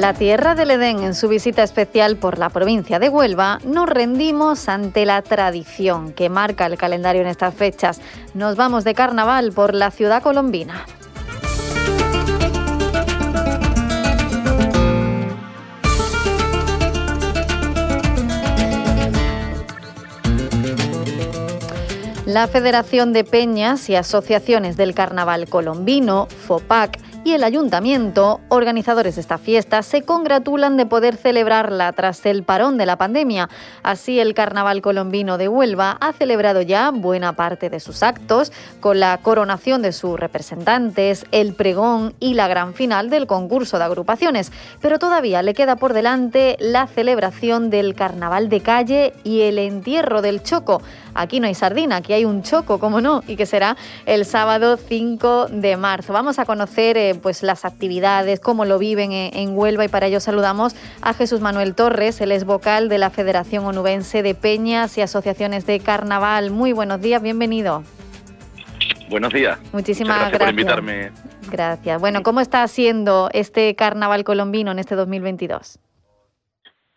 La tierra del Edén, en su visita especial por la provincia de Huelva, nos rendimos ante la tradición que marca el calendario en estas fechas. Nos vamos de carnaval por la ciudad colombina. La Federación de Peñas y Asociaciones del Carnaval Colombino, FOPAC, y el ayuntamiento, organizadores de esta fiesta, se congratulan de poder celebrarla tras el parón de la pandemia. Así, el Carnaval Colombino de Huelva ha celebrado ya buena parte de sus actos, con la coronación de sus representantes, el pregón y la gran final del concurso de agrupaciones. Pero todavía le queda por delante la celebración del Carnaval de Calle y el entierro del Choco. Aquí no hay sardina, aquí hay un choco, como no, y que será el sábado 5 de marzo. Vamos a conocer eh, pues las actividades, cómo lo viven en, Huelva y para ello saludamos a Jesús Manuel Torres, el es vocal de la Federación Onubense de Peñas y Asociaciones de Carnaval. Muy buenos días, bienvenido. Buenos días. Muchísimas gracias, por invitarme. Gracias. Bueno, ¿cómo está haciendo este carnaval colombino en este 2022?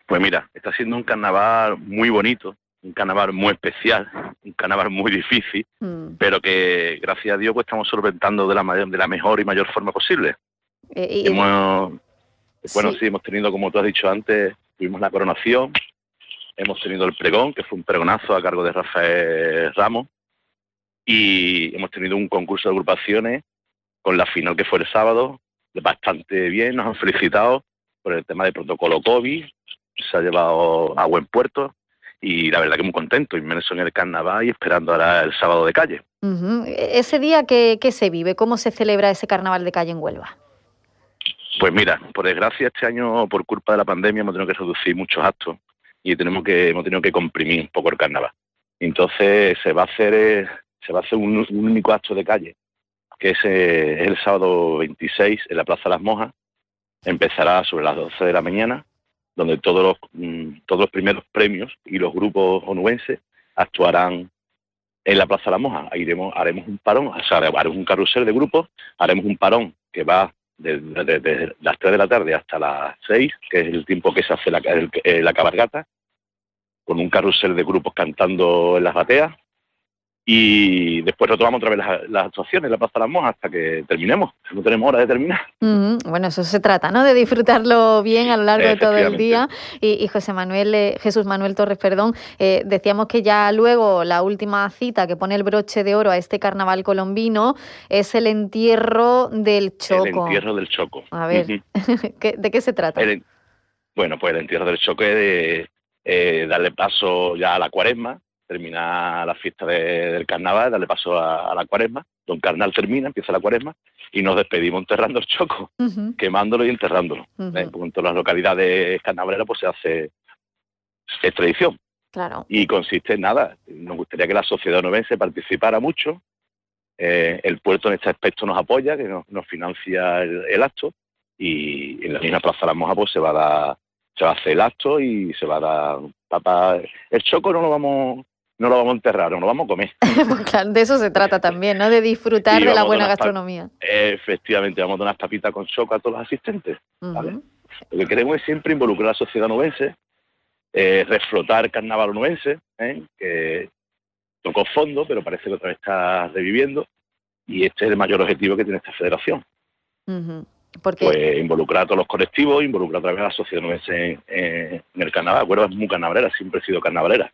Pues mira, está siendo un carnaval muy bonito, un carnaval muy especial, un carnaval muy difícil, mm. pero que gracias a Dios pues estamos solventando de la, de la mejor y mayor forma posible. Eh, hemos, bueno, sí. hemos tenido, como tú has dicho antes, tuvimos la coronación, hemos tenido el pregón, que fue un pregonazo a cargo de Rafael Ramos, y hemos tenido un concurso de agrupaciones con la final que fue el sábado, bastante bien, nos han felicitado por el tema del protocolo COVID, se ha llevado a buen puerto, y la verdad que muy contento, inmerso en el carnaval y esperando ahora el sábado de calle. Ese día, ¿qué, se vive? ¿Cómo se celebra ese carnaval de calle en Huelva? Pues mira, por desgracia este año, por culpa de la pandemia, hemos tenido que reducir muchos actos y tenemos que, hemos tenido que comprimir un poco el carnaval. Entonces se va a hacer, eh, se va a hacer un, único acto de calle, que es, eh, es el sábado 26 en la Plaza de las Mojas. Empezará sobre las 12 de la mañana donde todos los, mm, todos los primeros premios y los grupos onubenses actuarán en la Plaza la Moja. Iremos, haremos un parón, o sea, haremos un carrusel de grupos, haremos un parón que va desde, las 3 de la tarde hasta las 6, que es el tiempo que se hace la, eh, la cabalgata, con un carrusel de grupos cantando en las bateas, y después retomamos otra vez las, actuaciones, la Plaza de las Mojas, hasta que terminemos. No tenemos hora de terminar. Bueno, eso se trata, ¿no? De disfrutarlo bien a lo largo de todo el día. Y, José Manuel, eh, Jesús Manuel Torres, perdón, eh, decíamos que ya luego la última cita que pone el broche de oro a este carnaval colombino es el entierro del Choco. El entierro del Choco. A ver, ¿de qué se trata? bueno, pues el entierro del Choco es de eh, darle paso ya a la cuaresma, termina la fiesta de, del carnaval, darle paso a, la cuaresma. Don Carnal termina, empieza la cuaresma y nos despedimos enterrando el choco, quemándolo y enterrándolo. Eh, en todas las localidades carnavaleras pues se hace, es tradición. Claro. Y consiste en nada, nos gustaría que la sociedad novense participara mucho, eh, el puerto en este aspecto nos apoya, que nos, financia el, acto, y en la misma Plaza de la Moja pues se va a dar, se va a hacer el acto y se va a dar papá. El choco no lo vamos no lo vamos a enterrar, no lo vamos a comer. claro, de eso se trata también, ¿no? De disfrutar de la buena gastronomía. Efectivamente, vamos a dar unas papitas con choco a todos los asistentes. ¿vale? Lo que queremos es siempre involucrar a la sociedad nubense, eh, reflotar carnaval nubense, ¿eh? que tocó fondo, pero parece que otra vez está reviviendo, y este es el mayor objetivo que tiene esta federación. Porque... Pues involucrar a todos los colectivos, involucrar otra vez a la sociedad nubense en, el carnaval. Huelva es muy carnavalera, siempre ha sido carnavalera.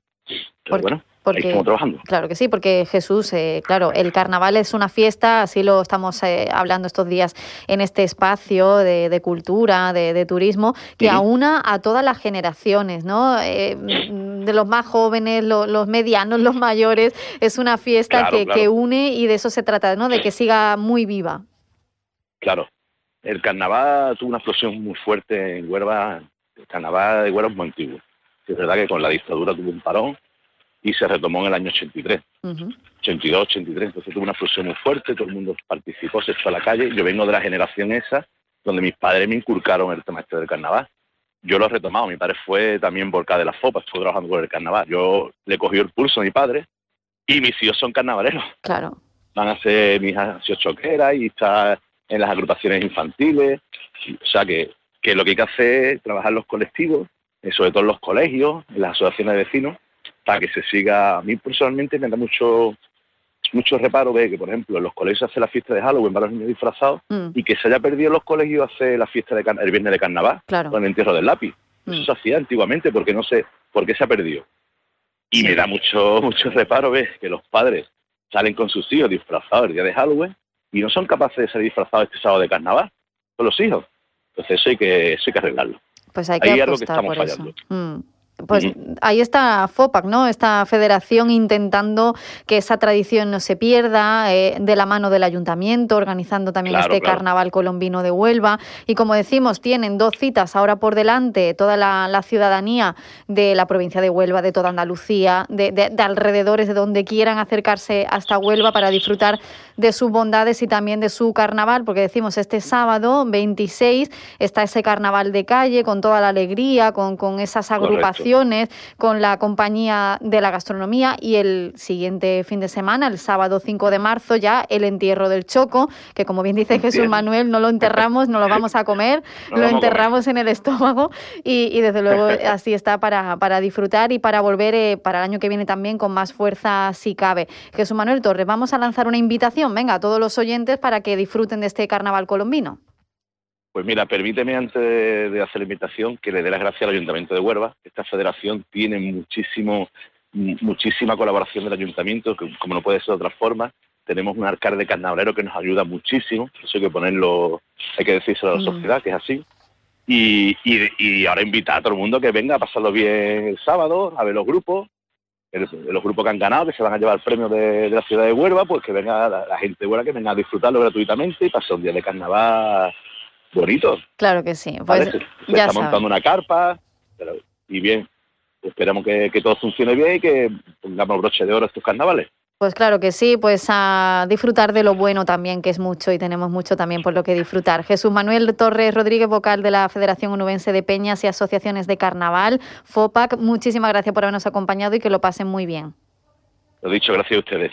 Pero bueno, porque, trabajando. Claro que sí, porque Jesús, eh, claro, el carnaval es una fiesta, así lo estamos eh, hablando estos días en este espacio de, cultura, de, turismo, que aúna a todas las generaciones, ¿no? Eh, de los más jóvenes, los medianos, los mayores, es una fiesta que, une y de eso se trata, ¿no? De que siga muy viva. Claro, el carnaval tuvo una explosión muy fuerte en Huelva, el carnaval de Huelva es muy antiguo Es verdad que con la dictadura tuvo un parón y se retomó en el año 83, 82, 83. Entonces tuvo una fusión muy fuerte, todo el mundo participó, se echó a la calle. Yo vengo de la generación esa donde mis padres me inculcaron el tema este del carnaval. Yo lo he retomado, mi padre fue también volcán de las fopas, estuvo trabajando con el carnaval. Yo le cogí el pulso a mi padre y mis hijos son carnavaleros. Claro. Van a ser, mis hijas choqueras y está en las agrupaciones infantiles. O sea que, que lo que hay que hacer es trabajar los colectivos, eh, sobre todo en los colegios, en las asociaciones de vecinos, para que se siga. A mí personalmente me da mucho mucho reparo ver que, por ejemplo, en los colegios hace la fiesta de Halloween para los niños disfrazados Mm. y que se haya perdido en los colegios hace la fiesta de el viernes de carnaval Claro. con el entierro del lápiz. Mm. Eso se hacía antiguamente porque no sé por qué se ha perdido. Y me da mucho mucho reparo ver que los padres salen con sus hijos disfrazados el día de Halloween y no son capaces de ser disfrazados este sábado de carnaval con los hijos. Entonces eso hay que, eso hay que arreglarlo. Pues hay que Ahí es lo que estamos por fallando. eso. Mm. Pues ahí está FOPAC, ¿no? Esta federación intentando que esa tradición no se pierda, eh, de la mano del ayuntamiento, organizando también Claro, este claro. carnaval colombino de Huelva. Y como decimos, tienen dos citas ahora por delante, toda la, la ciudadanía de la provincia de Huelva, de toda Andalucía, de, de- de alrededores, de donde quieran acercarse hasta Huelva para disfrutar de sus bondades y también de su carnaval, porque decimos, este sábado 26 está ese carnaval de calle con toda la alegría, con, con esas Correcto. Con la compañía de la gastronomía y el siguiente fin de semana, el sábado 5 de marzo, ya el entierro del Choco, que como bien dice Jesús Bien. Manuel, no lo enterramos, no lo vamos a comer, No lo comer. enterramos en el estómago y, y desde luego así está para, para disfrutar y para volver eh, para el año que viene también con más fuerza si cabe. Jesús Manuel Torres, vamos a lanzar una invitación, venga, a todos los oyentes para que disfruten de este carnaval colombino. Pues mira, permíteme antes de, de hacer la invitación que le dé las gracias al Ayuntamiento de Huelva. Esta federación tiene muchísimo, mu- muchísima colaboración del Ayuntamiento, que como no puede ser de otra forma. Tenemos un alcalde carnavalero que nos ayuda muchísimo, eso hay que ponerlo, hay que decírselo a la Mm. sociedad, que es así. Y, y, y ahora invitar a todo el mundo que venga a pasarlo bien el sábado, a ver los grupos, el- los grupos que han ganado, que se van a llevar el premio de, de la ciudad de Huelva, pues que venga la, la gente de Huelva que venga a disfrutarlo gratuitamente y pasar un día de carnaval bonito. Claro que sí. ¿vale? Pues se, se ya está montando una carpa pero- y bien, esperamos que, que todo funcione bien y que pongamos broche de oro a estos carnavales. Pues claro que sí, pues a disfrutar de lo bueno también, que es mucho y tenemos mucho también por lo que disfrutar. Jesús Manuel Torres Rodríguez, vocal de la Federación Onubense de Peñas y Asociaciones de Carnaval, FOPAC, muchísimas gracias por habernos acompañado y que lo pasen muy bien. Lo dicho, gracias a ustedes.